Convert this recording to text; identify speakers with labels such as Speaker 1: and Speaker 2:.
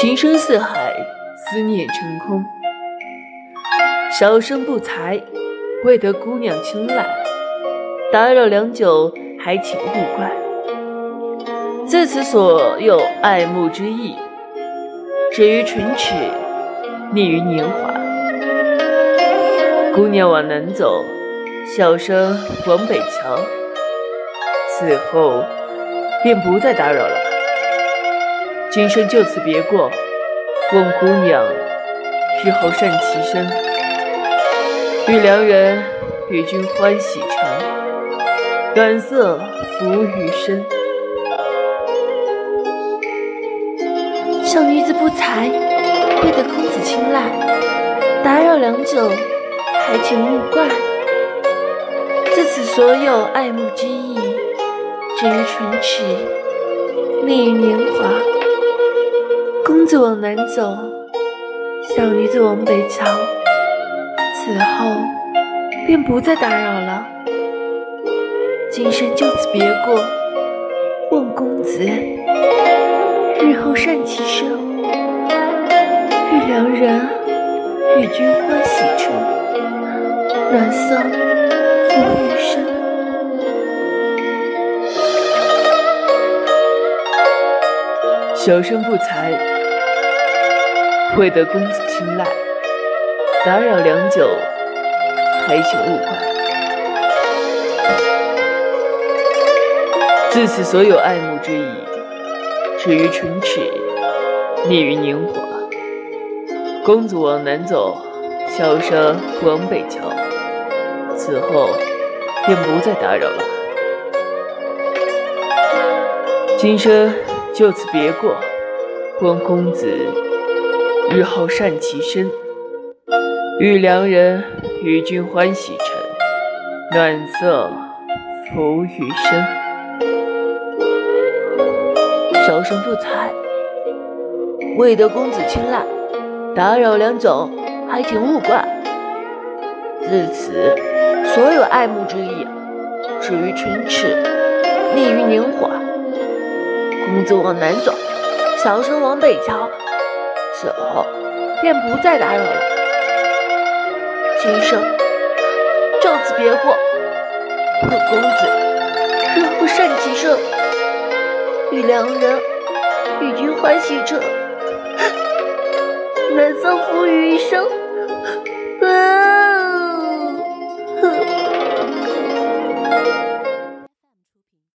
Speaker 1: 情深似海，思念成空。小生不才，未得姑娘青睐，打扰良久，还请勿怪。自此所有爱慕之意，止于唇齿，溺于年华。姑娘往南走，小生往北瞧。此后便不再打扰了。今生就此别过，问姑娘日后善其身，与良人与君欢喜成，暖色浮余生。
Speaker 2: 小女子不才，未得公子青睐，打扰良久，还请勿怪。自此所有爱慕之意，止于唇齿，溺于年华。公子往南走，小女子往北瞧。此后便不再打扰了。今生就此别过，问公子。日后善其身，遇良人与君欢喜成，暖色浮余生。
Speaker 1: 小生不才，未得公子青睐，打扰良久，还请勿怪。自此所有爱慕之意。止于唇齿，溺于年华。公子往南走，小生往北瞧。此后便不再打扰了。今生就此别过，望公子日后善其身，遇良人与君欢喜成，暖色浮余生。
Speaker 2: 小生不才，未得公子青睐，打扰良久，还请勿怪。自此，所有爱慕之意，止于唇齿，溺于年华。公子往南走，小生往北瞧。走，便不再打扰了。今生就此别过，本公子日后善其身。与良人与君欢喜者，暖色浮余生。啊